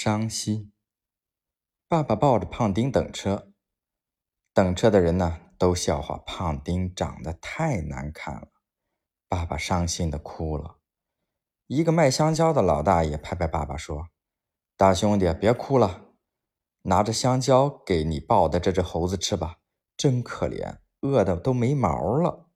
伤心爸爸抱着胖丁等车等车的人呢都笑话胖丁长得太难看了爸爸伤心的哭了。一个卖香蕉的老大爷拍拍爸爸说大兄弟别哭了拿着香蕉给你抱的这只猴子吃吧真可怜饿的都没毛了。